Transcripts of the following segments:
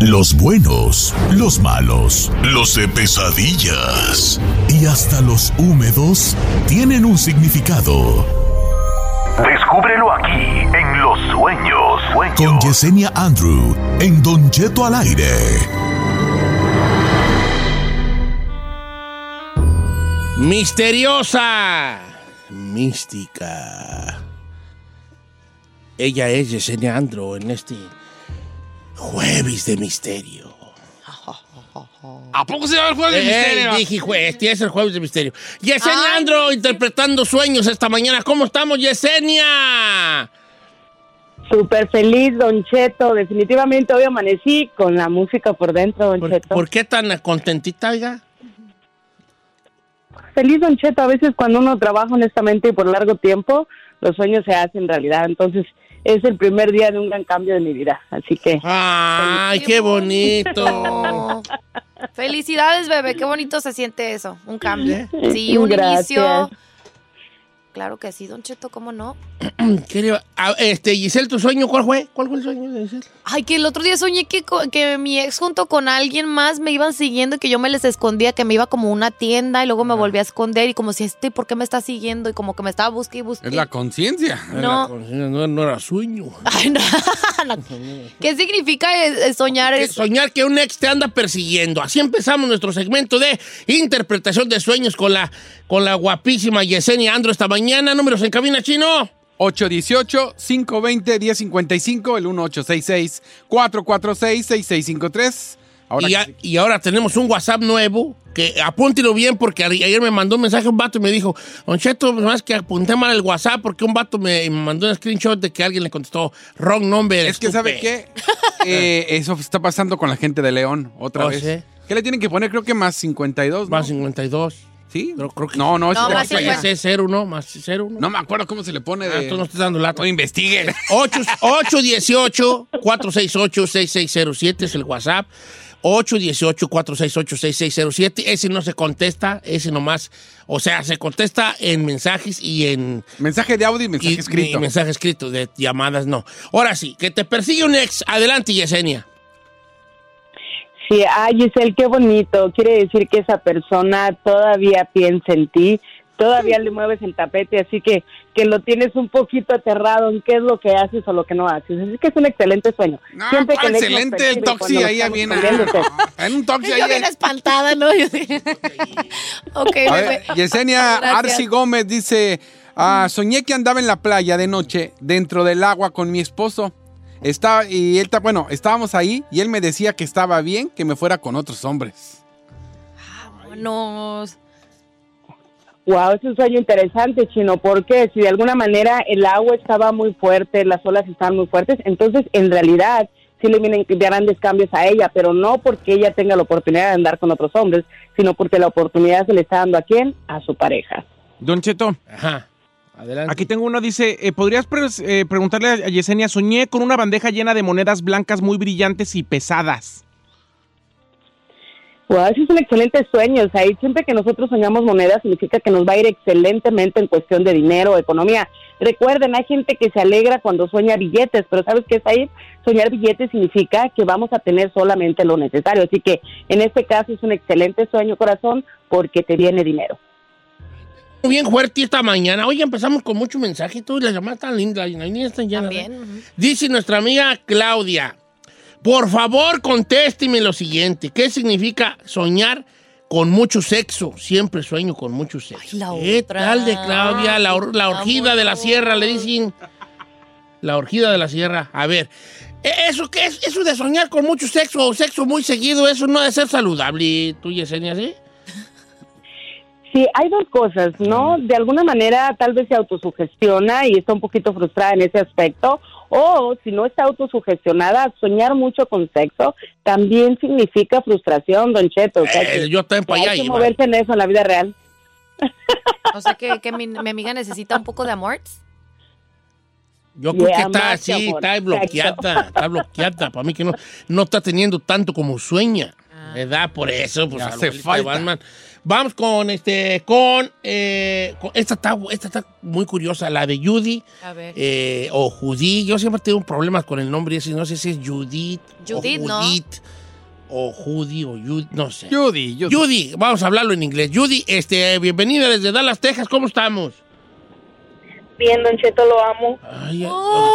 Los buenos, los malos, los de pesadillas y hasta los húmedos tienen un significado. Descúbrelo aquí en Los Sueños. Sueños. Con Yesenia Andrew en Don Cheto al aire. Misteriosa. Mística. Ella es Yesenia Andro en este jueves de misterio. ¿A poco se llama el juego de misterio? dije jueves, este es el jueves de misterio. Yesenia Andro interpretando sueños esta mañana. ¿Cómo estamos, Yesenia? Súper feliz, Don Cheto. Definitivamente hoy amanecí con la música por dentro, Don ¿Por, Cheto. por qué tan contentita, oiga? Feliz, Don Cheto. A veces cuando uno trabaja honestamente y por largo tiempo, los sueños se hacen realidad. Entonces, es el primer día de un gran cambio de mi vida. Así que... Ay, qué bonito. Felicidades, bebé. Qué bonito se siente eso. Un cambio. Sí, un Gracias. inicio. Claro que sí, Don Cheto, ¿cómo no? ¿Qué le iba- ah, este, Giselle, ¿tu sueño cuál fue? ¿Cuál fue el sueño de Giselle? Ay, que el otro día soñé que, que mi ex junto con alguien más me iban siguiendo y que yo me les escondía, que me iba como a una tienda y luego me volví a esconder y como si este, ¿por qué me está siguiendo? Y como que me estaba buscando y buscando. Es la conciencia. No. No, no era sueño. Ay, no. ¿Qué significa eh, eh, soñar? Que Es, soñar que un ex te anda persiguiendo. Así empezamos nuestro segmento de interpretación de sueños con la, con la guapísima Yesenia Andro esta mañana. Números en cabina chino. 818-520-1055, el 1866-446-6653. Ahora y, a- sí. y ahora tenemos un WhatsApp nuevo que apúntelo bien porque ayer me mandó un mensaje un vato y me dijo, Don Cheto, más que apunté mal el WhatsApp porque un vato me, mandó un screenshot de que alguien le contestó wrong number. Es que, ¿sabe estúpido". qué? Eh, eso está pasando con la gente de León, otra Oh, vez. ¿sí? ¿Qué le tienen que poner? Creo que más 52, ¿no? Más 52. ¿Sí? Pero creo que- No, no, es No, más 50. es cero, ¿no? Más cero, ¿no? No me acuerdo cómo se le pone Ah, de... tú no estás dando lata. No investigue. 818-468-6607 es el WhatsApp. 818-468-6607. Ese no se contesta, ese nomás. O sea, se contesta en mensajes y en. mensaje de audio y mensaje y- escrito. y mensaje escrito, de llamadas no. Ahora sí, que te persigue un ex. Adelante, Yesenia. Sí, ay, Giselle, qué bonito. Quiere decir que esa persona todavía piensa en ti, todavía le mueves el tapete, así que que lo tienes un poquito aterrado en qué es lo que haces o lo que no haces. Así que es un excelente sueño. No, Siempre ¿cuál el ex nos excelente el toxi ahí viene. perdiéndote. En un toxi yo ahí. bien espantada, ¿no? Yo dije- ok, A ver, Yesenia Gracias. Arci Gómez dice, ah, soñé que andaba en la playa de noche dentro del agua con mi esposo. Estaba, y él, ta- bueno, estábamos ahí y él me decía que estaba bien que me fuera con otros hombres. Vámonos. Wow, es un sueño interesante, Chino, porque si de alguna manera el agua estaba muy fuerte, las olas estaban muy fuertes, entonces en realidad sí le vienen grandes cambios a ella, pero no porque ella tenga la oportunidad de andar con otros hombres, sino porque la oportunidad se le está dando a quién? A su pareja. Don Cheto, Ajá. Adelante. aquí tengo uno, dice, eh, ¿podrías pre- eh, preguntarle a Yesenia, soñé con una bandeja llena de monedas blancas muy brillantes y pesadas? Wow, ese es un excelente sueño. O sea, y siempre que nosotros soñamos monedas significa que nos va a ir excelentemente en cuestión de dinero o economía. Recuerden, hay gente que se alegra cuando sueña billetes, pero ¿sabes qué es ahí? Soñar billetes significa que vamos a tener solamente lo necesario. Así que en este caso es un excelente sueño, corazón, porque te viene dinero. Bien fuerte esta mañana. Hoy empezamos con mucho mensaje. Tú, las llamadas tan están llenas. También. ¿eh? ujú. Dice nuestra amiga Claudia. Por favor, contésteme lo siguiente. ¿Qué significa soñar con mucho sexo? Siempre sueño con mucho sexo. la ¿Qué otra. tal de Claudia? La, or- la orgida de la sierra, le dicen. La orgida de la sierra. A ver, ¿e- ¿eso qué es? Eso de soñar con mucho sexo o sexo muy seguido, eso no debe ser saludable. ¿Tú, Yesenia, sí? Sí, hay dos cosas, ¿no? De alguna manera tal vez se autosugestiona y está un poquito frustrada en ese aspecto, o si no está autosugestionada, soñar mucho con sexo también significa frustración, Don Cheto. O sea, Eh, que- yo para allá hay que moverse en eso en la vida real. O sea que, que mi, mi amiga necesita un poco de amor. Yo creo Yeah, que está así, amor, está bloqueada, está bloqueada. Para mí que no, no está teniendo tanto como sueña. ¿Verdad? Por eso, pues hace falta. Batman. Vamos con este, con, eh, con- esta está, esta está muy curiosa, la de Judy A ver. eh, o Judy. Yo siempre tengo problemas con el nombre ese, no sé si es Judith Judith, o ¿no? Judith o Judy o Judy, no sé. Judy, Judy. Judy, vamos a hablarlo en inglés. Judy, este, bienvenida desde Dallas, Texas. ¿Cómo estamos? Bien, Don Cheto, lo amo. Ay, ay,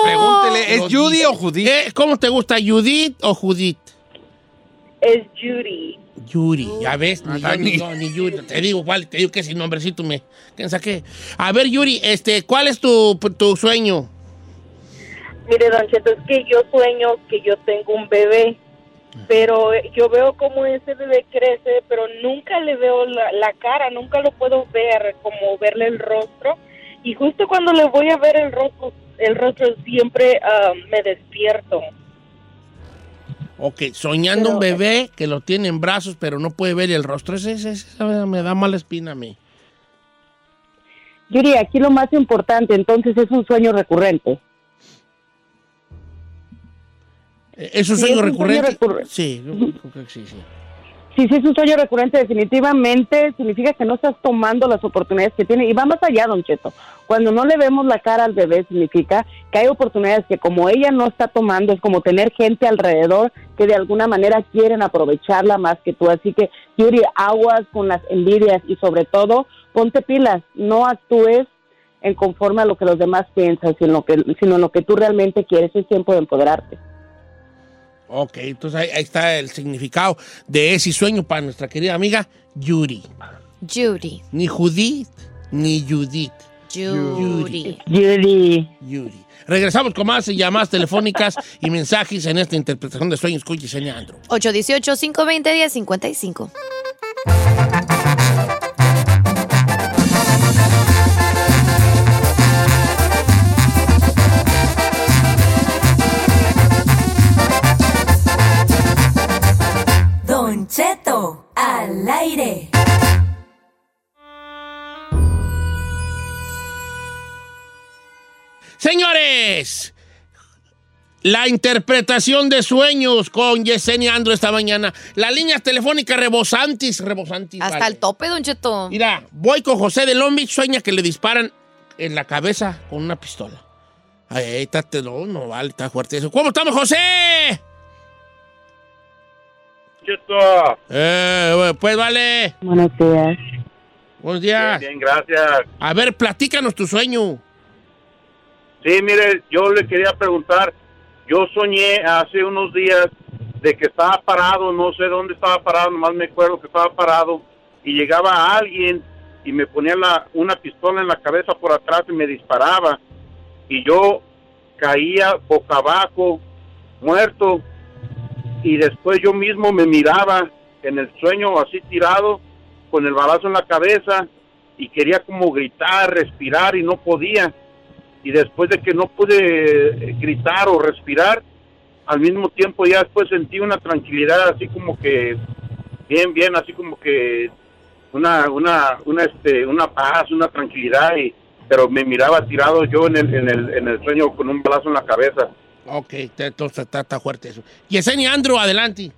Pregúntele, ¿es Judith. Judy o Judith? Eh, ¿Cómo te gusta, Judith o Judith? Es Judy. Yuri, ya ves, ni, Ah, yo, ni, Yuri. Te digo, vale, te digo que sin nombrecito me. ¿Quién saqué? A ver, Yuri, este, ¿cuál es tu, tu sueño? Mire, Don Cheto, es que yo sueño que yo tengo un bebé, pero yo veo cómo ese bebé crece, pero nunca le veo la, la cara, nunca lo puedo ver, como verle el rostro. Y justo cuando le voy a ver el rostro, el rostro siempre ah, me despierto. Ok, soñando un Pero- bebé que lo tiene en brazos, pero no puede ver el rostro. Ese, ese- ese me da mala espina a mí. Yuri, aquí lo más importante, entonces, es un sueño recurrente. Eh, ¿Es un Sí, sueño un recurrente? sueño recurre- Sí, yo creo que sí, sí. Si sí es un sueño recurrente, definitivamente significa que no estás tomando las oportunidades que tiene. Y va más allá, Don Cheto. Cuando no le vemos la cara al bebé, significa que hay oportunidades que como ella no está tomando, es como tener gente alrededor que de alguna manera quieren aprovecharla más que tú. Así que, Yuri, aguas con las envidias y sobre todo, ponte pilas. No actúes en conforme a lo que los demás piensan, sino, que, sino en lo que tú realmente quieres. Es tiempo de empoderarte. Ok, entonces ahí, ahí está el significado de ese sueño para nuestra querida amiga Yuri. Judy. Ni Judith, ni Judith. Judy. Yuri. Yuri. Regresamos con más llamadas telefónicas y mensajes en esta interpretación de sueños con Yesenia Andro. 818-520-1055. Cheto, al aire. Señores, la interpretación de sueños con Yesenia Andro esta mañana. Las líneas telefónicas rebosantes, rebosantes. Hasta vale. el tope, Don Cheto. Mira, voy con José de Long Beach, sueña que le disparan en la cabeza con una pistola. Ay, está, te- no, no vale, está fuerte eso. ¿Cómo estamos, José? Cheto. Eh, pues vale. Buenos días. Buenos días. Bien, gracias. A ver, platícanos tu sueño. Sí, mire, yo le quería preguntar, yo soñé hace unos días de que estaba parado, no sé dónde estaba parado, nomás me acuerdo que estaba parado y llegaba alguien y me ponía la, una pistola en la cabeza por atrás y me disparaba y yo caía boca abajo, muerto y después yo mismo me miraba en el sueño así tirado con el balazo en la cabeza y quería como gritar, respirar y no podía y después de que no pude eh, gritar o respirar, al mismo tiempo ya después sentí una tranquilidad así como que bien bien así como que una una una este una paz, una tranquilidad y pero me miraba tirado yo en el en el, en el sueño con un balazo en la cabeza. Ok, entonces está, está fuerte eso. Yesenia Andro, adelante.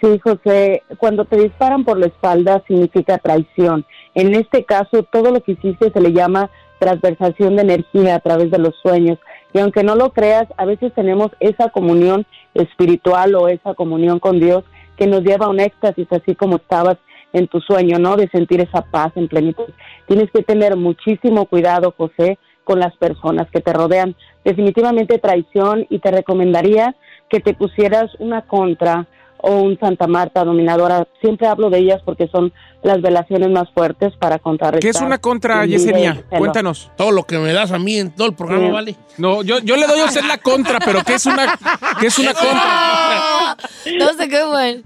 Sí, José, cuando te disparan por la espalda significa traición. En este caso, todo lo que hiciste se le llama transversación de energía a través de los sueños. Y aunque no lo creas, a veces tenemos esa comunión espiritual o esa comunión con Dios que nos lleva a un éxtasis, así como estabas en tu sueño, ¿no? De sentir esa paz en plenitud. Tienes que tener muchísimo cuidado, José, con las personas que te rodean. Definitivamente traición y te recomendaría que te pusieras una contra o un Santa Marta dominadora. Siempre hablo de ellas porque son las velaciones más fuertes para contrarrestar. ¿Qué es una contra, Yesenia? Cuéntanos. Todo lo que me das a mí en todo el programa, Sí. ¿vale? No, yo, yo le doy a usted la contra, pero ¿qué es una, qué es una contra? No sé qué bueno.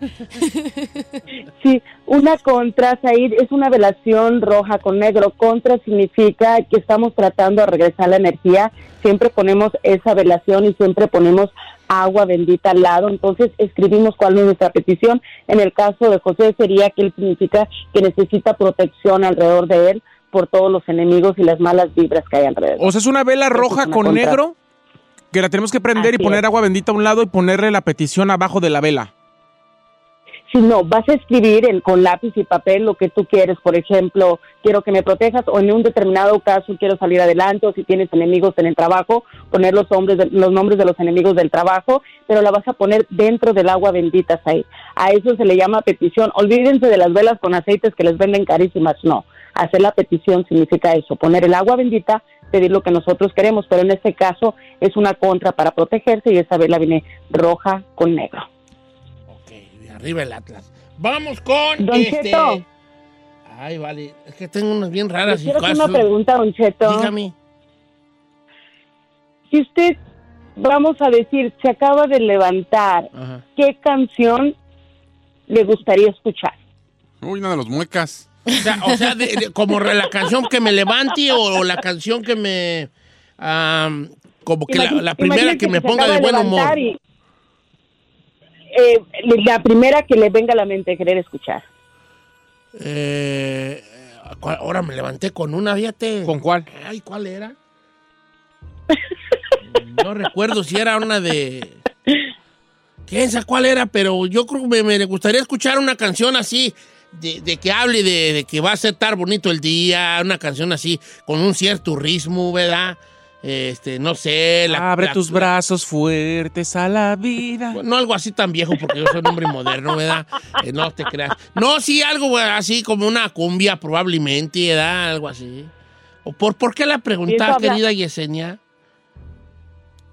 Sí, una contra, Said, es una velación roja con negro. Contra significa que estamos tratando de regresar la energía. Siempre ponemos esa velación y siempre ponemos agua bendita al lado. Entonces escribimos cuál es nuestra petición. En el caso de José sería que él significa que necesita protección alrededor de él por todos los enemigos y las malas vibras que hay alrededor. O sea, es una vela roja una con contra. negro que la tenemos que prender Así y poner es. agua bendita a un lado y ponerle la petición abajo de la vela. Si no, vas a escribir en- con lápiz y papel lo que tú quieres. Por ejemplo, quiero que me protejas o en un determinado caso quiero salir adelante o si tienes enemigos en el trabajo, poner los, hombres de- los nombres de los enemigos del trabajo, pero la vas a poner dentro del agua bendita, ahí. A eso se le llama petición. Olvídense de las velas con aceites que les venden carísimas. No, hacer la petición significa eso, poner el agua bendita, pedir lo que nosotros queremos, pero en este caso es una contra para protegerse y esa vela viene roja con negro. Arriba el Atlas. Vamos con Don este. Cheto. Ay, vale. Es que tengo unas bien raras y quiero hacer una pregunta, Don Cheto. Dígame. Si usted, vamos a decir, se acaba de levantar, Ajá. ¿qué canción le gustaría escuchar? Uy, una de los muecas. O sea, o sea, de- de- como re- la canción que me levante o, o la canción que me. am, como que la, Imagi- la primera imagínate que me ponga de buen humor. y, eh, la primera que le venga a la mente querer escuchar. Eh, ¿cuál- ahora me levanté con una, fíjate. ¿Con cuál? Ay, ¿cuál era? No recuerdo si era una de. ¿Quién sabe cuál era? Pero yo creo que me, me gustaría escuchar una canción así, de, de que hable de, de que va a ser tan bonito el día, una canción así, con un cierto ritmo, ¿verdad? Este, no sé. la- Abre la- tus brazos fuertes a la vida. no algo así tan viejo, porque yo soy un hombre moderno, ¿verdad? Eh, no te creas. No, sí, algo así como una cumbia, probablemente, ¿verdad? Algo así. ¿O por, ¿Por qué la pregunta, Pienso hablar- querida Yesenia?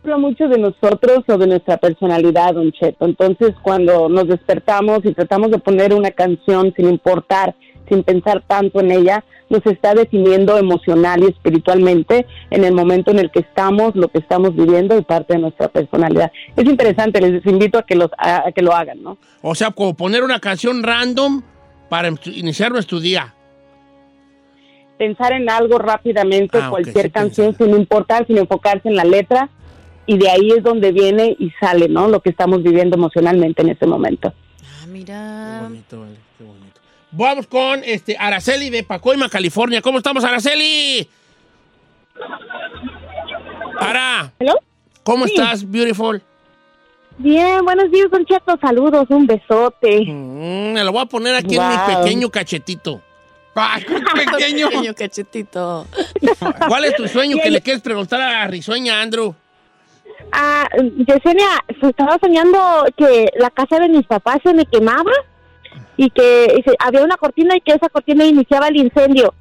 Habla mucho de nosotros o de nuestra personalidad, Don Cheto. Entonces, cuando nos despertamos y tratamos de poner una canción sin importar, sin pensar tanto en ella, nos está definiendo emocional y espiritualmente en el momento en el que estamos, lo que estamos viviendo y parte de nuestra personalidad. Es interesante, les invito a que, los, a, a que lo hagan, ¿no? O sea, como poner una canción random para em- iniciar nuestro día. Pensar en algo rápidamente, Ah, cualquier sí, canción, sin importar, sin enfocarse en la letra, y de ahí es donde viene y sale, ¿no? Lo que estamos viviendo emocionalmente en ese momento. Ah, mira. Bonito, vale. Vamos con este, Araceli de Pacoima, California. ¿Cómo estamos, Araceli? Ara, ¿Hello? ¿cómo Sí. estás, beautiful? Bien, buenos días, Don Cheto. Saludos, un besote. Mm, me lo voy a poner aquí en mi pequeño cachetito. ¡Ay, pequeño! Pequeño cachetito. ¿Cuál es tu sueño que le quieres preguntar a Risueña, Andrew? Ah, Yesenia, estaba soñando que la casa de mis papás se me quemaba y que había una cortina y que esa cortina iniciaba el incendio.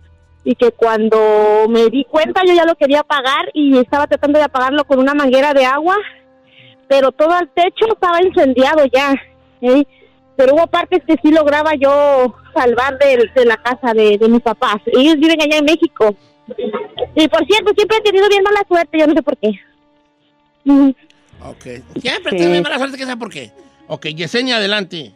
Y que cuando me di cuenta yo ya lo quería apagar y estaba tratando de apagarlo con una manguera de agua, pero todo el techo estaba incendiado ya. ¿eh? Pero hubo partes que sí lograba yo salvar de, la casa de, de mis papás. Ellos viven allá en México. Y por cierto, siempre he tenido bien mala suerte, yo no sé por qué. Ok. Siempre Sí. tienes mala suerte que sea por qué. Ok, Yesenia, adelante.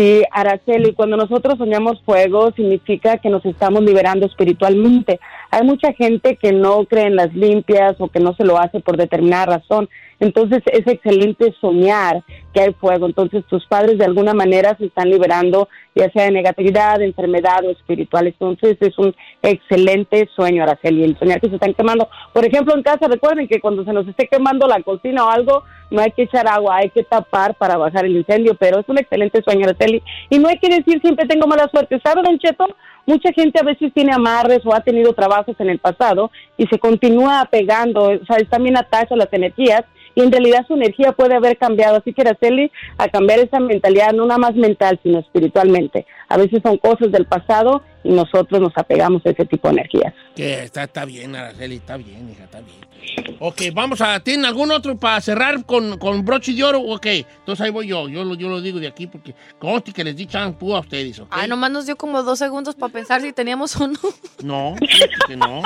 Sí, Araceli, cuando nosotros soñamos fuego significa que nos estamos liberando espiritualmente. Hay mucha gente que no cree en las limpias o que no se lo hace por determinada razón. Entonces es excelente soñar que hay fuego. Entonces tus padres de alguna manera se están liberando, ya sea de negatividad, enfermedad o espiritual. Entonces es un excelente sueño, Araceli, el soñar que se están quemando. Por ejemplo, en casa recuerden que cuando se nos esté quemando la cocina o algo, no hay que echar agua, hay que tapar para bajar el incendio, pero es un excelente sueño, Araceli. Y no hay que decir siempre tengo mala suerte. ¿Sabe, Don? Mucha gente a veces tiene amarres o ha tenido trabajos en el pasado y se continúa apegando, o sea, están bien atados a las energías y en realidad su energía puede haber cambiado. Así que A cambiar esa mentalidad, no nada más mental, sino espiritualmente. A veces son cosas del pasado nosotros nos apegamos a ese tipo de energías. Que está, está bien, Araceli, está bien, hija, está bien. Ok, vamos a. ¿Tienen algún otro para cerrar con, con broche de oro? Ok, entonces ahí voy yo. Yo lo, yo lo digo de aquí porque conste que les di champú a ustedes, ¿ok? Ay, nomás nos dio como dos segundos para pensar si teníamos o no. No, que no.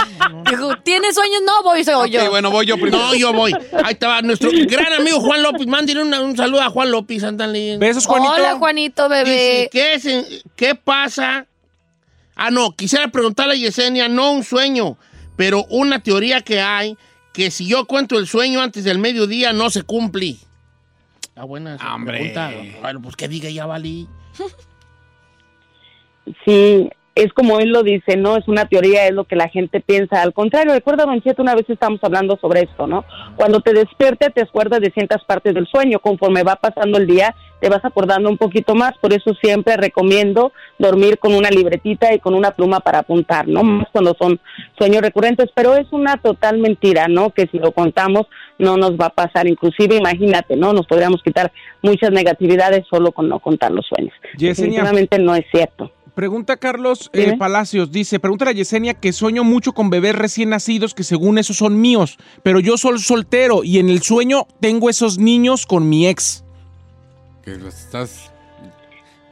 Dijo, ¿tienes sueños? No, voy, soy yo. bueno, voy yo primero. No, yo voy. Ahí estaba nuestro gran amigo Juan López. Mándenle un, un saludo a Juan López, ándale. Besos, Hola, Juanito, bebé. Dice, ¿qué, es ¿Qué pasa? Ah, no, quisiera preguntarle a Yesenia, no un sueño, pero una teoría que hay, que si yo cuento el sueño antes del mediodía, no se cumple. Está buena esa pregunta. Bueno, pues que diga, ya valí. Sí, es como él lo dice, ¿no? Es una teoría, es lo que la gente piensa. Al contrario, recuerda, Don Cheto, una vez estábamos hablando sobre esto, ¿no? Cuando te despiertas, te acuerdas de ciertas partes del sueño. Conforme va pasando el día, te vas acordando un poquito más. Por eso siempre recomiendo dormir con una libretita y con una pluma para apuntar, ¿no? Más cuando son sueños recurrentes. Pero es una total mentira, ¿no? Que si lo contamos, no nos va a pasar. Inclusive, imagínate, ¿no? Nos podríamos quitar muchas negatividades solo con no contar los sueños. Yesenia. Definitivamente no es cierto. Pregunta Carlos eh. Palacios, dice, pregunta a Yesenia que sueño mucho con bebés recién nacidos que según eso son míos, pero yo soy soltero y en el sueño tengo esos niños con mi ex. Que los estás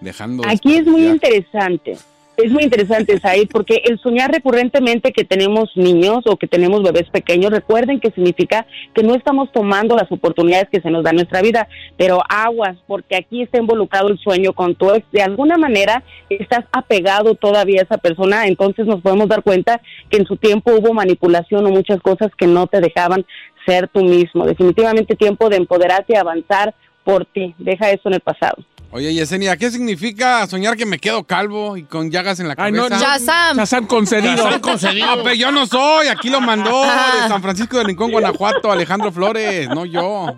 dejando. Aquí es muy ya. interesante. Es muy interesante, Said, porque el soñar recurrentemente que tenemos niños o que tenemos bebés pequeños, recuerden que significa que no estamos tomando las oportunidades que se nos da en nuestra vida, pero aguas, porque aquí está involucrado el sueño con tu ex. De alguna manera estás apegado todavía a esa persona, entonces nos podemos dar cuenta que en su tiempo hubo manipulación o muchas cosas que no te dejaban ser tú mismo. Definitivamente tiempo de empoderarte y avanzar por ti. Deja eso en el pasado. Oye, Yesenia, ¿qué significa soñar que me quedo calvo y con llagas en la Ay, cabeza? no, no. Shazam. Shazam concedido. Shazam concedido. Ah, pero yo no soy, aquí lo mandó de San Francisco de Rincón, Guanajuato, Alejandro Flores, no yo.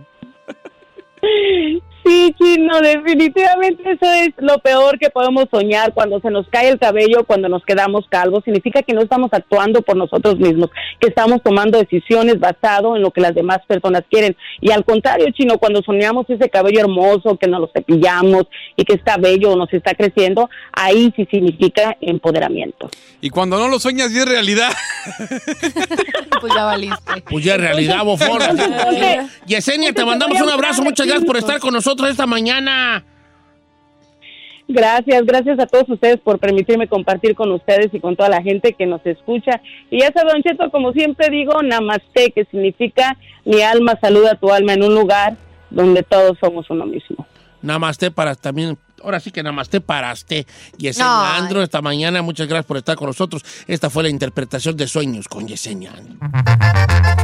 Sí, Chino, definitivamente eso es lo peor que podemos soñar cuando se nos cae el cabello, cuando nos quedamos calvos. Significa que no estamos actuando por nosotros mismos, que estamos tomando decisiones basado en lo que las demás personas quieren. Y al contrario, Chino, cuando soñamos ese cabello hermoso, que nos lo cepillamos y que está bello o nos está creciendo, ahí sí significa empoderamiento. Y cuando no lo sueñas y es realidad. Pues ya valiste. Pues ya en realidad, bofón. Yesenia, te mandamos un abrazo. Muchas gracias por estar con nosotros esta mañana. Gracias, gracias a todos ustedes por permitirme compartir con ustedes y con toda la gente que nos escucha. Y ya sabe, Don Cheto, como siempre digo, namaste, que significa mi alma saluda a tu alma en un lugar donde todos somos uno mismo. Namaste para también. Ahora sí que namaste paraste. Yesenia Ay. Andro, esta mañana. Muchas gracias por estar con nosotros. Esta fue la interpretación de sueños con Yesenia Andro.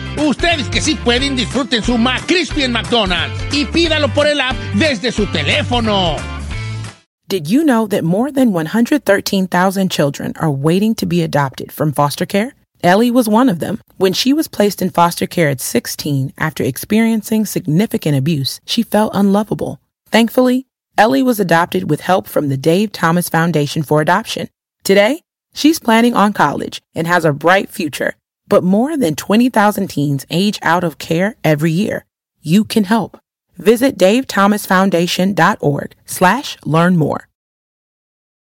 Ustedes que sí pueden, disfruten su McCrispy en McDonald's y pídalo por el app desde su teléfono. Did you know that more than 113,000 children are waiting to be adopted from foster care? Ellie was one of them. When she was placed in foster care at 16 after experiencing significant abuse, she felt unlovable. Thankfully, Ellie was adopted with help from the Dave Thomas Foundation for Adoption. Today, she's planning on college and has a bright future. But more than 20,000 teens age out of care every year. You can help. Visit davethomasfoundation.org slash learn more.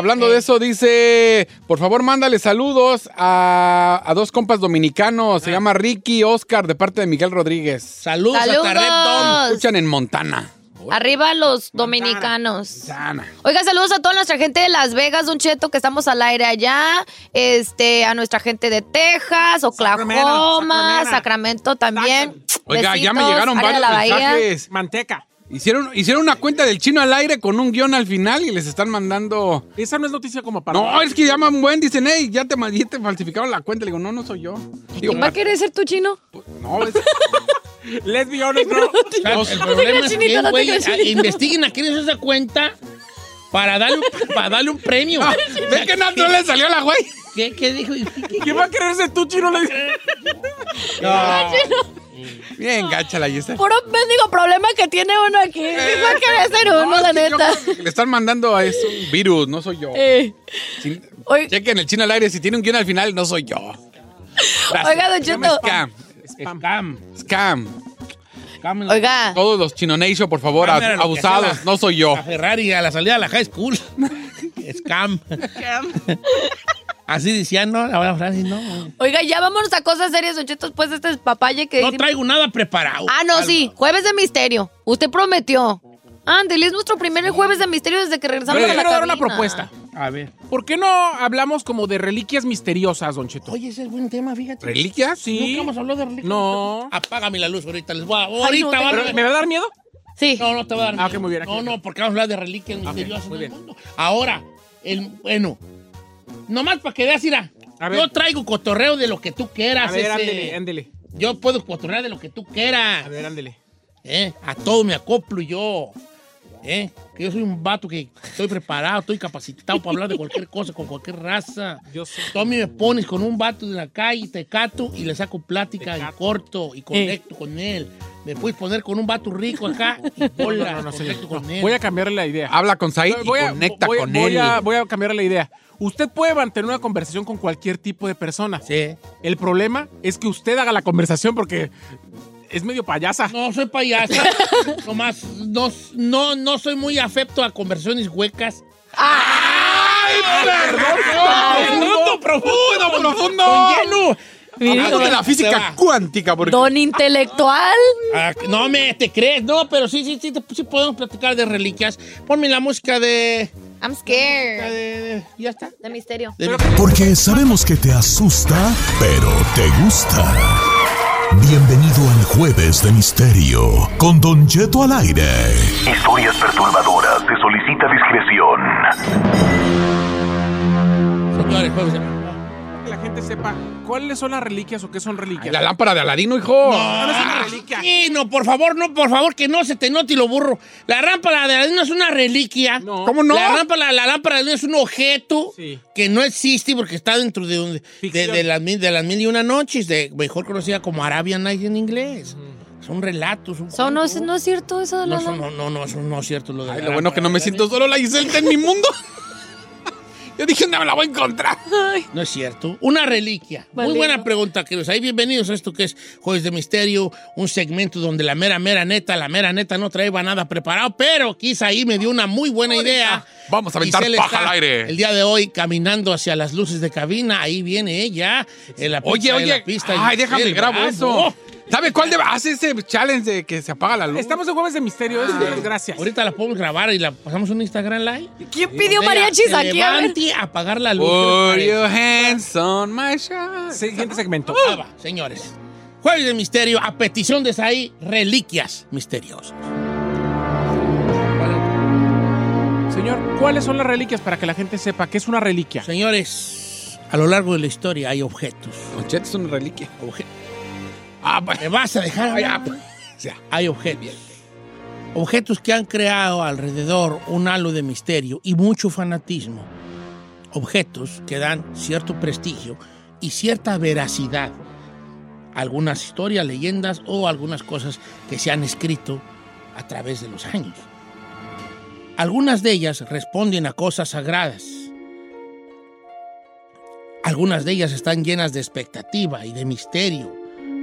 Hablando de eso, dice, por favor, mándale saludos a, a dos compas dominicanos. Se llama Ricky Oscar, de parte de Miguel Rodríguez. Saludos, Saludos. hasta Red Dawn. Escuchan en Montana. Arriba los dominicanos. Montana. Oiga, saludos a toda nuestra gente de Las Vegas, Don Cheto, que estamos al aire allá. Este, a nuestra gente de Texas, Oklahoma, Sacramento, también. Oiga, ya me Besitos, llegaron área de varios la Bahía. mensajes. Manteca. Hicieron, hicieron una cuenta del chino al aire con un guion al final y les están mandando. Esa no es noticia como para. No, es que llaman buen, dicen, hey, ya te, ya te falsificaron la cuenta. Le digo, no, no soy yo. Digo, ¿Quién va a querer ser tu chino? no, es- Let's be honest, bro. O sea, el problema es que, güey, a- investiguen a quién es esa cuenta para darle un, para darle un premio. Ah, ¿Ves que no, no le salió la güey? ¿Qué, qué dijo? ¿Quién va a querer ser tu chino? Le dice. Bien, gáchala, y está. Puro mendigo problema que tiene uno aquí. ¿Quién va a querer ser uno, No, la neta? Le están mandando a eso un virus, no soy yo. Eh, Si- Oiga. chequen el chino al aire, si tiene un guion al final, no soy yo. Oiga, Don Cheto. Scam. Scam. Scam. Scam. Oiga. Todos los Chino Nation, por favor, abusados, la- no soy yo. La Ferrari a la salida de la high school. Scam. Así decían, ¿no? La frase, ¿no? Oiga, ya vámonos a cosas serias, Don Cheto, después de este papaye que... No traigo nada preparado. Ah, no, sí. Jueves de misterio. Usted prometió. Ándale, es nuestro primer jueves de misterio desde que regresamos a la quiero dar una propuesta. A ver. ¿Por qué no hablamos como de reliquias misteriosas, Don Cheto? Oye, ese es buen tema, fíjate. ¿Reliquias? Sí. Nunca hemos hablado de reliquias. No. Apágame la luz ahorita. Les voy a... Ay, Ahorita no, te- va a- ¿Pero ¿Me va a dar miedo? Sí. No, no te va a dar Ah, miedo. ok, muy bien, aquí, No, no, porque vamos a hablar de reliquias misteriosas muy bien. mundo. Ahora, el, bueno, nomás para que veas, Ira, yo traigo cotorreo de lo que tú quieras. A ver, ándele, ándele. Yo puedo cotorrear de lo que tú quieras. A ver, ándele. ¿eh? A todo me acoplo yo. ¿eh? Que yo soy un vato que estoy preparado, estoy capacitado para hablar de cualquier cosa, con cualquier raza. Yo a mí me pones con un vato de la calle, te cato y le saco plática y corto y conecto con él. Me puedes poner con un vato rico acá y bola, No, no, no, señor. con él. Voy a cambiarle la idea. Habla con Said y Voy a- conecta voy- con voy él. A, voy a cambiarle la idea. Usted puede mantener una conversación con cualquier tipo de persona. Sí. El problema es que usted haga la conversación porque es medio payasa. No, soy payasa. Nomás, no, no, no soy muy afecto a conversaciones huecas. ¡Profundo, profundo, profundo! ¡Con hielo! Hablando de la física cuántica, porque Don intelectual. Ah, no me te crees, no, pero sí, sí, sí, te- sí podemos platicar de reliquias. Ponme la música de. I'm de- scared. de- ya está. De misterio. De- Porque sabemos que te asusta, pero te gusta. Bienvenido al Jueves de Misterio con Don Cheto al aire. Historias perturbadoras. Se solicita discreción. Señores, jueves de- Que la gente sepa cuáles son las reliquias o qué son reliquias. la lámpara de Aladino, hijo. No, no es una reliquia. Sí, no, por favor, no, por favor, que no se te note y lo burro. La lámpara de Aladino es una reliquia. No. ¿Cómo no? La lámpara, la lámpara de Aladino es un objeto Sí. que no existe porque está dentro de, un- de, de las, mil- de las mil y una noches, de, mejor conocida como Arabian Night en inglés. Son relatos. son So, no, es, no es cierto eso. No, Lalo? eso no, no, no, eso no es cierto lo de Ay, la lo bueno que no me de siento solo, la Giselle está en mi mundo. Yo dije, no me la voy a encontrar. No es cierto. Una reliquia. Muy buena pregunta, queridos. Ahí bienvenidos a esto que es Jueves de Misterio, un segmento donde la mera, mera neta, la mera neta no traía nada preparado, pero quizá ahí me dio una muy buena idea. Vamos a aventar Giselle paja al aire. El día de hoy caminando hacia las luces de cabina, ahí viene ella. En la Oye, pista, en oye, la pista. ay, déjame grabo bravo. eso. ¿Sabe cuál debe hace ese challenge de que se apaga la luz? Estamos en Jueves de Misterio, eso, gracias. Ahorita la podemos grabar y la pasamos un Instagram live. ¿Quién pidió mariachis aquí? Levante a apagar la luz. Put ¿qué les your hands on my shirt. Siguiente segmento. Ah, va, señores. Jueves de Misterio, a petición de Saí, reliquias misteriosas. Señor, ¿cuáles son las reliquias para que la gente sepa qué es una reliquia? Señores, a lo largo de la historia hay objetos. Don Cheto es una reliquia. Obje- Ah, pues. ¿Me vas a dejar hablar? ah, pues. O sea, hay objetos. Objetos que han creado alrededor un halo de misterio y mucho fanatismo. Objetos que dan cierto prestigio y cierta veracidad algunas historias, leyendas o algunas cosas que se han escrito a través de los años. Algunas de ellas responden a cosas sagradas. Algunas de ellas están llenas de expectativa y de misterio,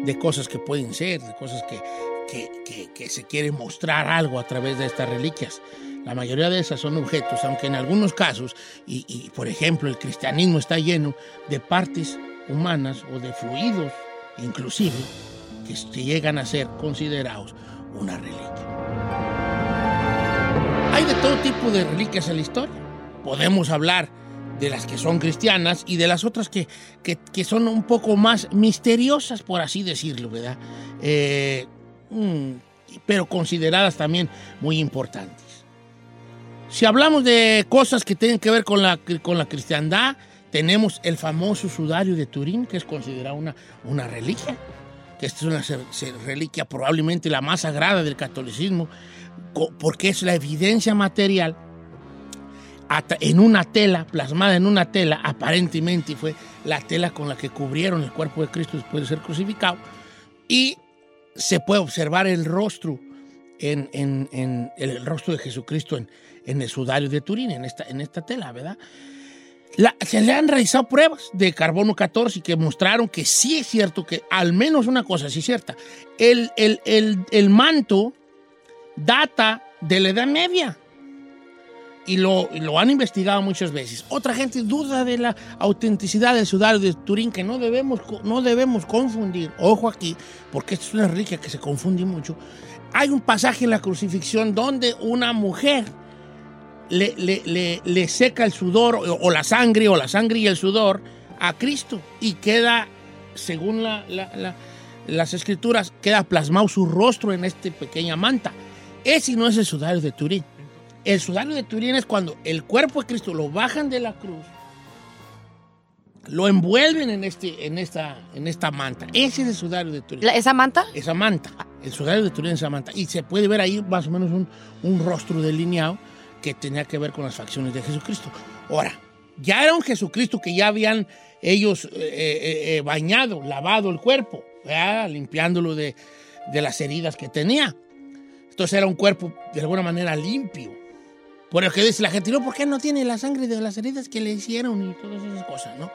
de cosas que pueden ser, de cosas que, que, que- que se quiere mostrar algo a través de estas reliquias. La mayoría de esas son objetos, aunque en algunos casos, y, por ejemplo el cristianismo está lleno de partes humanas o de fluidos, inclusive, que se llegan a ser considerados una reliquia. Hay de todo tipo de reliquias en la historia. Podemos hablar de las que son cristianas y de las otras que, que- que son un poco más misteriosas, por así decirlo, ¿verdad? Eh, mm, pero consideradas también muy importantes. Si hablamos de cosas que tienen que ver con la, con la cristiandad, tenemos el famoso sudario de Turín, que es considerado una, una reliquia, que es una reliquia probablemente la más sagrada del catolicismo, porque es la evidencia material en una tela, plasmada en una tela, aparentemente fue la tela con la que cubrieron el cuerpo de Cristo después de ser crucificado, y se puede observar el rostro, en, el rostro de Jesucristo en, en el sudario de Turín, en esta, en esta tela, ¿verdad? Se le han realizado pruebas de carbono 14 que mostraron que sí es cierto que al menos una cosa sí es cierta. El, el- el- el manto data de la Edad Media y lo, lo han investigado muchas veces. Otra gente duda de la autenticidad del sudario de Turín que no debemos, no debemos confundir. Ojo aquí, porque esto es una reliquia que se confunde mucho. Hay un pasaje en la crucifixión donde una mujer le, le- le- le seca el sudor o, o la sangre o la sangre y el sudor a Cristo y queda, según la- la- la- las escrituras, queda plasmado su rostro en esta pequeña manta. Ese no es el sudario de Turín. El sudario de Turín es cuando el cuerpo de Cristo lo bajan de la cruz, lo envuelven en, este, en, esta, en esta manta. Ese es el sudario de Turín. ¿Esa manta? Esa manta. El sudario de Turín es esa manta. Y se puede ver ahí más o menos un, un rostro delineado que tenía que ver con las facciones de Jesucristo. Ahora, ya era un Jesucristo que ya habían ellos eh, eh, eh, bañado, lavado el cuerpo, ¿verdad? limpiándolo de, de las heridas que tenía. Entonces era un cuerpo de alguna manera limpio. Por lo que dice la gente, no, ¿por qué no tiene la sangre de las heridas que le hicieron y todas esas cosas, no?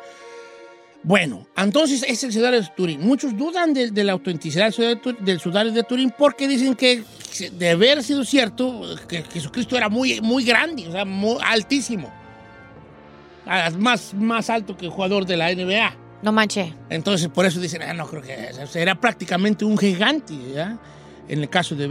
Bueno, entonces es el sudario de Turín. Muchos dudan de, de la autenticidad del sudario, de Turín porque dicen que de haber sido cierto, que Jesucristo era muy, muy grande, o sea, muy altísimo. Ah, Más, más alto que el jugador de la NBA. No manche. Entonces, por eso dicen, ah, no creo que era prácticamente un gigante, ¿ya? En el caso de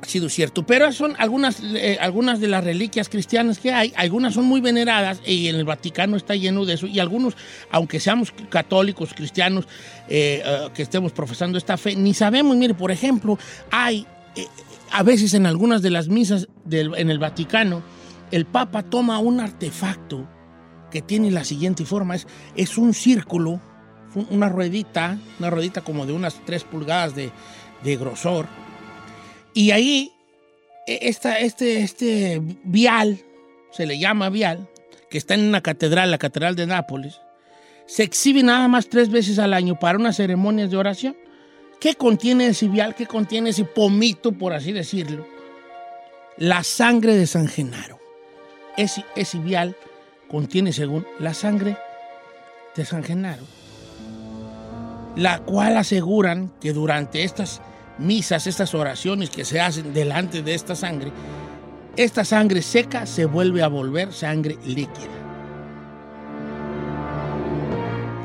haber sido cierto. Pero son algunas, eh, algunas de las reliquias cristianas que hay, algunas son muy veneradas y en el Vaticano está lleno de eso. Y algunos, aunque seamos católicos, cristianos, eh, eh, que estemos profesando esta fe, ni sabemos, mire, por ejemplo, hay eh, a veces en algunas de las misas del- en el Vaticano, el Papa toma un artefacto que tiene la siguiente forma, es, es un círculo, un- una ruedita, una ruedita como de unas 3 pulgadas de, de grosor, y ahí e- esta, este, este vial, se le llama vial, que está en una catedral, la Catedral de Nápoles, se exhibe nada más tres veces al año para unas ceremonias de oración. ¿Qué contiene ese vial? ¿Qué contiene ese pomito, por así decirlo? La sangre de San Genaro. Ese, ese vial contiene, según la sangre de San Genaro, la cual aseguran que durante estas misas, estas oraciones que se hacen delante de esta sangre, esta sangre seca se vuelve a volver sangre líquida.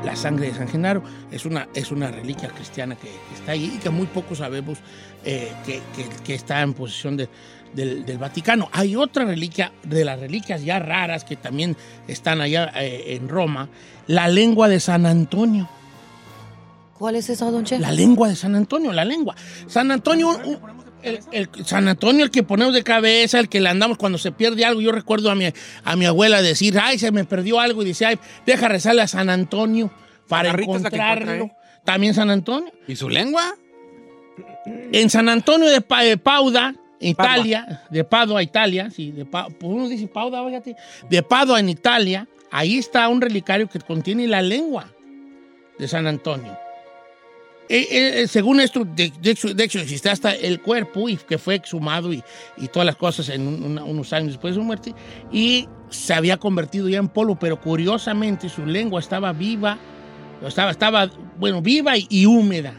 La sangre de San Genaro es una, es una reliquia cristiana que, está ahí y que muy poco sabemos eh, que, que- está en posesión de- del, del Vaticano. Hay otra reliquia, de las reliquias ya raras que también están allá eh, en Roma, la lengua de San Antonio. ¿Cuál es esa, don Che? La lengua de San Antonio, la lengua. San Antonio, el, el- San Antonio, el que ponemos de cabeza, el que le andamos cuando se pierde algo. Yo recuerdo a mi, a mi abuela decir, ay, se me perdió algo. Y dice, ay, deja rezarle a San Antonio para San Rita es la que encuentra, encontrarlo. ¿eh? También San Antonio. ¿Y su lengua? En San Antonio de, Pa- de Pauda, Italia, de Padua, Italia, sí, de Pa- pues uno dice Pauda, fíjate, de Padua en Italia, ahí está un relicario que contiene la lengua de San Antonio. Eh, eh, según esto, de, de hecho, de hecho, existe hasta el cuerpo y que fue exhumado y, y todas las cosas en un- una- unos años después de su muerte y se había convertido ya en polvo, pero curiosamente su lengua estaba viva, estaba, estaba bueno, viva y, y húmeda.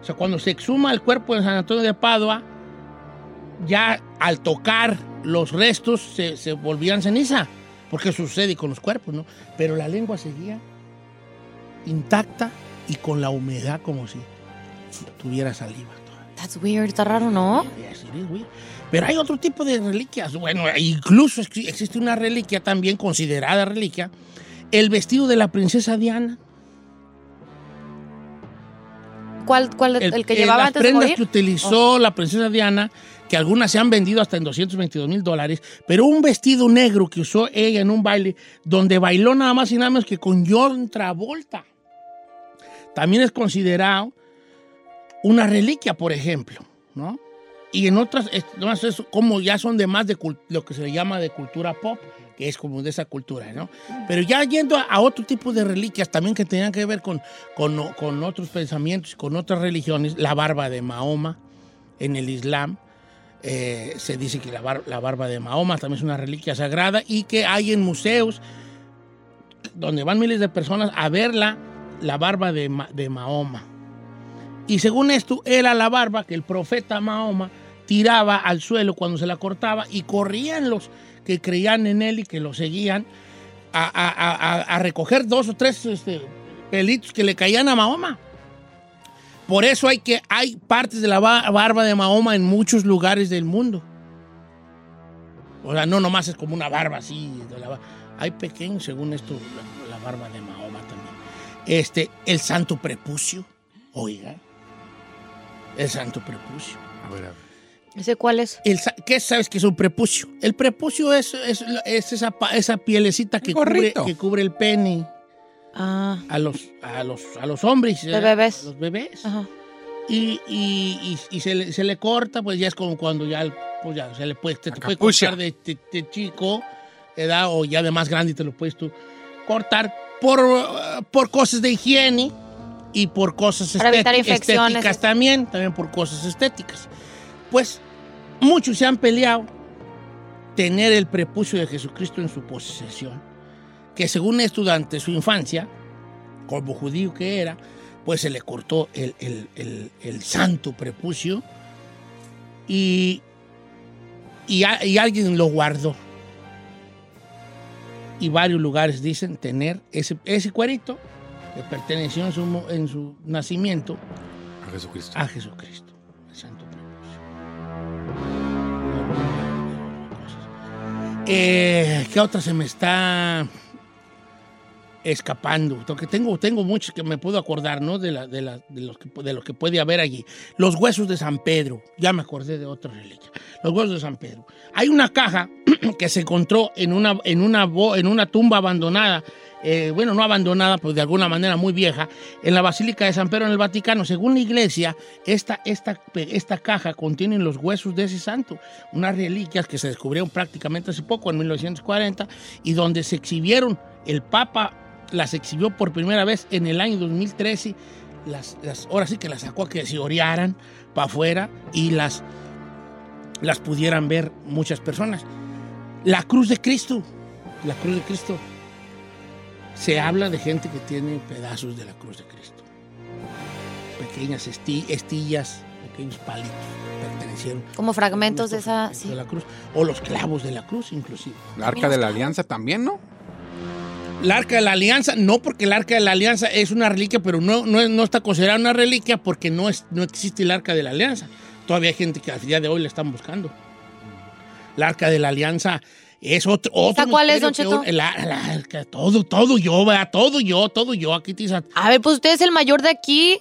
O sea, cuando se exhuma el cuerpo de San Antonio de Padua, ya al tocar los restos se, se volvían ceniza, porque sucede con los cuerpos, ¿no? Pero la lengua seguía intacta y con la humedad como si tuviera saliva. That's weird, está raro, ¿no? Yes, it is weird. Pero hay otro tipo de reliquias. Bueno, incluso ex- existe una reliquia también considerada reliquia, el vestido de la princesa Diana. ¿Cuál, cuál el, que llevaba las antes de prendas morir? que utilizó la princesa Diana, que algunas se han vendido hasta en 222 mil dólares, pero un vestido negro que usó ella en un baile donde bailó nada más y nada menos que con John Travolta. También es considerado una reliquia, por ejemplo, ¿no? Y en otras, es- como ya son de más de lo que se le llama de cultura pop, que es como de esa cultura, ¿no? Pero ya yendo a, otro tipo de reliquias también que tenían que ver con, con, otros pensamientos, con otras religiones, la barba de Mahoma en el Islam. eh, se dice que la, la barba de Mahoma también es una reliquia sagrada y que hay en museos donde van miles de personas a verla, la barba de, de Mahoma. Y según esto, era la barba que el profeta Mahoma tiraba al suelo cuando se la cortaba y corrían los que creían en él y que lo seguían a, a- a- recoger dos o tres este, pelitos que le caían a Mahoma. Por eso hay, que, hay partes de la ba- barba de Mahoma en muchos lugares del mundo. O sea, no nomás es como una barba así. hay pequeños, según esto, la, la barba de Mahoma. Este, el santo prepucio. Oiga. El santo prepucio. A ver, a ver. ¿Ese cuál es? El ¿Qué sabes que es un prepucio? El prepucio es, es, es esa, pa- esa pielecita que cubre, que cubre el pene Ah, a los, a los, a los hombres. de bebés. A los bebés. Ajá. Y, y- y- y se, le, se le corta, pues ya es como cuando ya, pues ya se le puede, te, te puede cortar de, de- de chico, edad, o ya de más grande te lo puedes tú cortar por, uh, por cosas de higiene y por cosas Para evitar estéti- infecciones. estéticas también, también por cosas estéticas. Pues muchos se han peleado tener el prepucio de Jesucristo en su posesión, que según esto durante su infancia, como judío que era, pues se le cortó el, el- el- el santo prepucio y, y, a- y alguien lo guardó. Y varios lugares dicen tener ese, ese cuerito que perteneció en su, en su nacimiento A Jesucristo. a Jesucristo, el santo. Eh, ¿Qué otra se me está escapando? Porque tengo, tengo muchos que me puedo acordar, ¿no? De, la- de, la- de los que, de lo que puede haber allí. Los huesos de San Pedro. Ya me acordé de otra reliquia. Los huesos de San Pedro. Hay una caja que se encontró en una, en una, en una tumba abandonada. eh, bueno, no abandonada, pero de alguna manera muy vieja, en la Basílica de San Pedro en el Vaticano. Según la iglesia, esta, esta, esta caja contiene los huesos de ese santo, unas reliquias que se descubrieron prácticamente hace poco, en 1940, y donde se exhibieron, el Papa las exhibió por primera vez en el año 2013, las, las, ahora sí que las sacó a que se orearan para afuera y las, las pudieran ver muchas personas. La cruz de Cristo. la cruz de Cristo, se habla de gente que tiene pedazos de la cruz de Cristo. Pequeñas esti- estillas, pequeños palitos pertenecieron Como fragmentos de esa. sí. de la cruz. O los clavos de la cruz, inclusive. La arca de la alianza también, ¿no? La arca de la alianza, no porque el arca de la alianza es una reliquia, pero no, no, no está considerada una reliquia porque no, es, no existe el arca de la alianza. Todavía hay gente que al día de hoy la están buscando. La arca de la alianza es otro. otro ¿Esa cuál es, Don Cheto? la- la arca, todo, todo yo, vea, todo yo, todo yo. Aquí te A ver, pues usted es el mayor de aquí.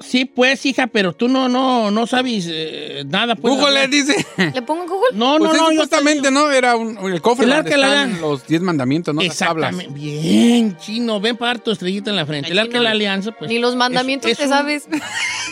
Sí, pues, hija, pero tú no, no, no sabes eh, nada. Pues, Google hablar. dice. ¿Le pongo en Google? No, Pues no, es no. yo supuestamente, ¿no? Era un, el cofre El donde la están los diez mandamientos, ¿no? Las. Exactamente. Bien, chino. Ven para dar tu estrellita en la frente. El arca de la alianza, pues. Ni los mandamientos es te un- sabes.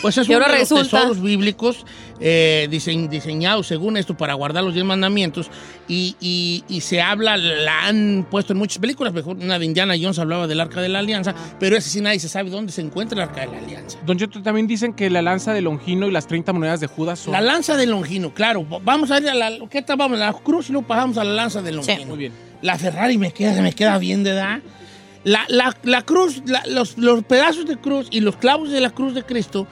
Pues es uno ahora de los resulta. tesoros bíblicos eh, dise- diseñados según esto para guardar los diez mandamientos y, y- y se habla, la han puesto en muchas películas, mejor una de Indiana Jones hablaba del Arca de la Alianza, pero ese sí nadie se sabe dónde se encuentra el Arca de la Alianza. Don Cheto, también dicen que la lanza de Longino y las 30 monedas de Judas son... La lanza de Longino, claro. Vamos a ir a la, ¿qué tal? Vamos a la cruz y luego pasamos a la lanza de Longino. Muy bien. La Ferrari me queda, me queda bien de edad. La, la- la cruz, la- los, los pedazos de cruz y los clavos de la cruz de Cristo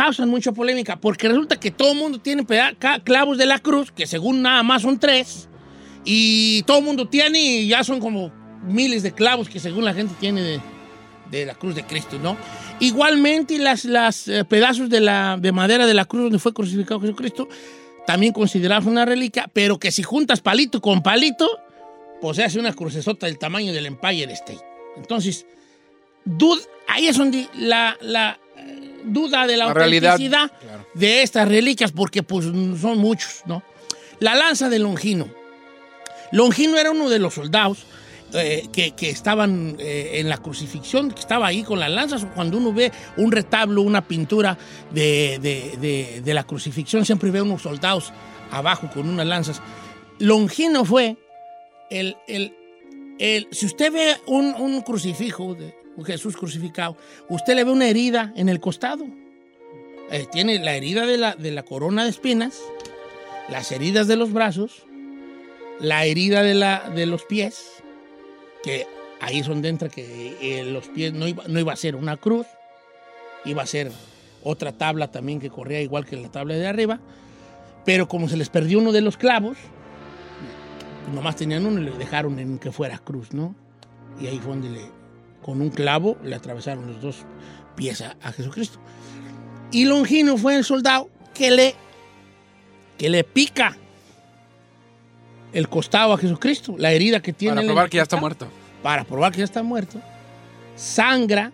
causan mucha polémica porque resulta que todo el mundo tiene clavos de la cruz, que según nada más son tres, y todo el mundo tiene y ya son como miles de clavos que según la gente tiene de, de la cruz de Cristo, ¿no? Igualmente las, las eh, pedazos de, la, de madera de la cruz donde fue crucificado Jesucristo, también considerados una reliquia, pero que si juntas palito con palito, pues se hace una crucesota del tamaño del Empire State. Entonces, dud- ahí es donde la, la, duda de la, autenticidad de estas reliquias, porque pues son muchos, ¿no? La lanza de Longino. Longino era uno de los soldados eh, que, que estaban eh, en la crucifixión, que estaba ahí con las lanzas. Cuando uno ve un retablo, una pintura de, de- de- de la crucifixión, siempre ve unos soldados abajo con unas lanzas. Longino fue el, el- el- si usted ve un, un crucifijo de Jesús crucificado, usted le ve una herida en el costado. Eh, tiene la herida de la, de la corona de espinas, las heridas de los brazos, la herida de, la, de los pies, que ahí es donde entra que eh, los pies no iba, no iba a ser una cruz, iba a ser otra tabla también que corría igual que la tabla de arriba, pero como se les perdió uno de los clavos, nomás tenían uno y le dejaron en que fuera cruz, ¿no? Y ahí fue donde le, con un clavo le atravesaron los dos pies a, a Jesucristo. Y Longino fue el soldado que le, que le pica el costado a Jesucristo, la herida que tiene. Para probar que ya está muerto. Para probar que ya está muerto. Sangra,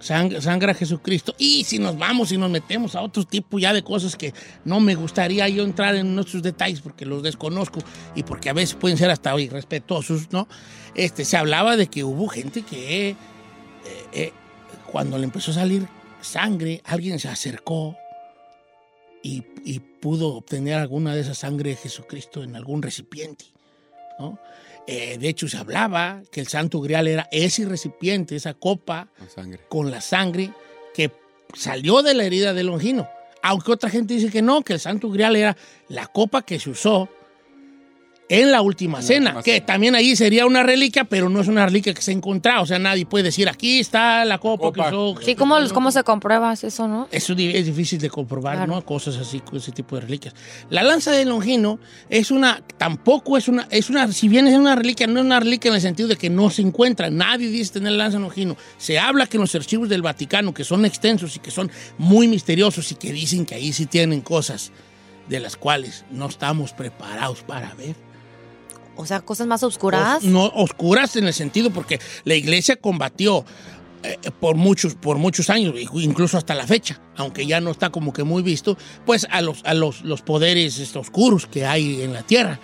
sang- sangra Jesucristo. Y si nos vamos y nos metemos a otro tipo ya de cosas que no me gustaría yo entrar en nuestros detalles porque los desconozco y porque a veces pueden ser hasta irrespetuosos, ¿no? Este, se hablaba de que hubo gente que eh, eh, cuando le empezó a salir sangre, alguien se acercó y, y pudo obtener alguna de esa sangre de Jesucristo en algún recipiente. ¿no? Eh, de hecho, se hablaba que el Santo Grial era ese recipiente, esa copa con la sangre que salió de la herida de Longino. Aunque otra gente dice que no, que el Santo Grial era la copa que se usó en la última cena, última que cena. también ahí sería una reliquia, pero no es una reliquia que se ha encontrado. O sea, nadie puede decir, aquí está la copa, Copa. que usó. Sí, ¿cómo, cómo se comprueba eso, no? Eso es difícil de comprobar, Claro. ¿no? Cosas así, con ese tipo de reliquias. La lanza de Longino es una, tampoco es una, es una, si bien es una reliquia, no es una reliquia en el sentido de que no se encuentra. Nadie dice tener la lanza de Longino. Se habla que en los archivos del Vaticano, que son extensos y que son muy misteriosos y que dicen que ahí sí tienen cosas de las cuales no estamos preparados para ver. O sea, cosas más oscuras. Os- no oscuras en el sentido porque la iglesia combatió eh, por muchos por muchos años incluso hasta la fecha aunque ya no está como que muy visto pues a los a los, los poderes este, oscuros que hay en la tierra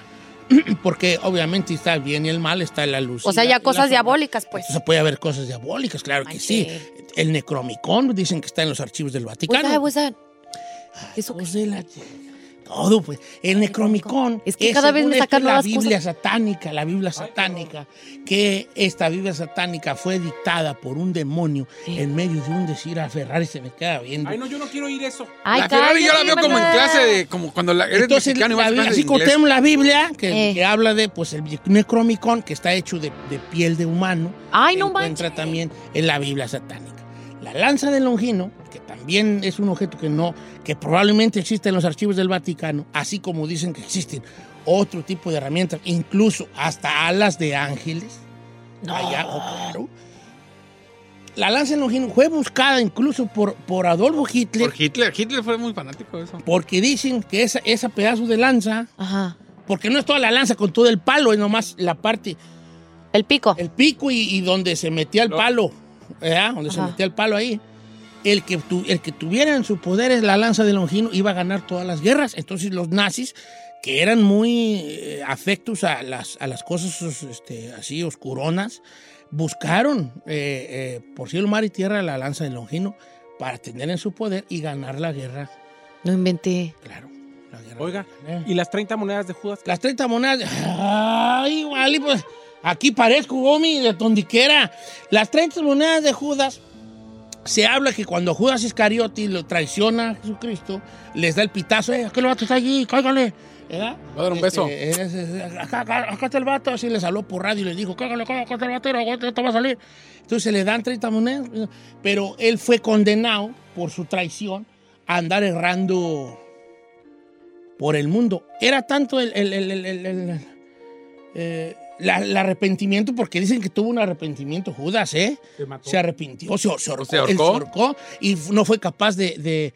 porque obviamente está el bien y el mal está la luz O sea, ya cosas diabólicas, pues. Entonces puede haber cosas diabólicas claro que sí el Necromicon dicen que está en los archivos del Vaticano that? What's that? La- Todo, pues. El Necromicon Es que cada vez me esto, sacan es la Biblia cosas. satánica, la Biblia satánica, que esta Biblia satánica fue dictada por un demonio en medio de un decir a Ferrari se me queda viendo. Ay, no, yo no quiero oír eso. la Ferrari yo la veo como en clase de. Como cuando la, eres Entonces, mexicano y la vas a Biblia- clase así tenemos la Biblia, que, Eh. que habla de pues el Necromicon, que está hecho de, de piel de humano. Ay, no encuentra también en la Biblia satánica. La lanza de Longino, que también es un objeto que no, que probablemente existe en los archivos del Vaticano, así como dicen que existen otro tipo de herramientas, incluso hasta alas de ángeles. Allá, oh, claro. La lanza de Longino fue buscada incluso por, por Adolfo Hitler. Por Hitler. Hitler fue muy fanático de eso. Porque dicen que esa, esa pedazo de lanza, porque no es toda la lanza con todo el palo, es nomás la parte. El pico. El pico y, y donde se metía el palo, ¿verdad? Donde se metía el palo ahí. El que, tu- el que tuviera en su poder la lanza de Longino iba a ganar todas las guerras. Entonces los nazis, que eran muy eh, afectos a las, a las cosas este, así oscuronas, buscaron eh, eh, por cielo, mar y tierra la lanza de Longino para tener en su poder y ganar la guerra. No inventé. Claro. Oiga, ¿y las 30 monedas de Judas? Las 30 monedas. Ay, vale, pues aquí parezco, Gomi, de tondiquera. Las 30 monedas de Judas. Se habla que cuando Judas Iscariote lo traiciona a Jesucristo, les da el pitazo, eh, aquel vato está allí, cáigale. ¿verdad? Va a dar un beso. Este, es- es- acá, acá- acá está el vato, así les habló por radio y les dijo, cáigale, cáigale, acá está el vato, te va a salir. Entonces le dan 30 monedas, pero él fue condenado por su traición a andar errando por el mundo. Era tanto el, el- el- el- el- el- eh, la- el arrepentimiento, porque dicen que tuvo un arrepentimiento Judas, ¿eh? Se mató. Se arrepintió, se, se ahorcó, ¿Se él ahorcó? ahorcó y no fue capaz de, de-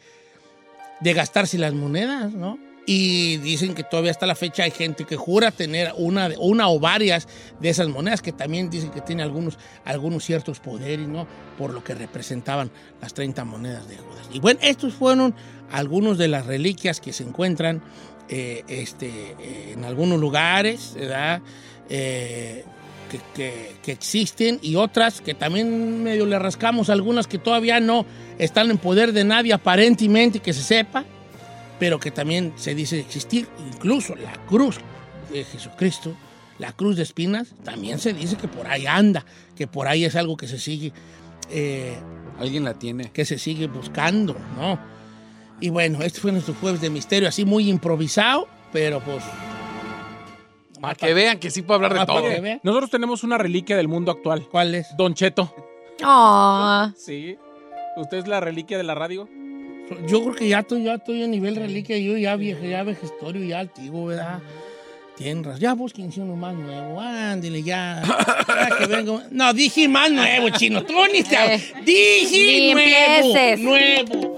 de gastarse las monedas, ¿no? Y dicen que todavía hasta la fecha hay gente que jura tener una, una o varias de esas monedas, que también dicen que tiene algunos, algunos ciertos poderes, ¿no? Por lo que representaban las 30 monedas de Judas. Y bueno, estos fueron algunos de las reliquias que se encuentran eh, este, eh, en algunos lugares, ¿verdad? Eh, que, que- que existen y otras que también medio le rascamos, algunas que todavía no están en poder de nadie aparentemente que se sepa, pero que también se dice existir, incluso la cruz de Jesucristo, la cruz de espinas, también se dice que por ahí anda, que por ahí es algo que se sigue, eh, Alguien la tiene. que se sigue buscando, ¿no? Y bueno, este fue nuestro jueves de misterio, así muy improvisado, pero pues... Para que vean que sí puedo hablar de Ah, todo. que vean. Nosotros tenemos una reliquia del mundo actual. ¿Cuál es? Don Cheto. Ah. Sí. ¿Usted es la reliquia de la radio? Yo creo que ya estoy, ya estoy a nivel reliquia, yo ya viejo, ya vejestorio, ya antiguo, ¿verdad? Razón. Ya busquen uno más nuevo, ándele ya. Ya que vengo. No, dije más nuevo, chino. Tú ni te... Eh, Dije ni nuevo, empieces. nuevo.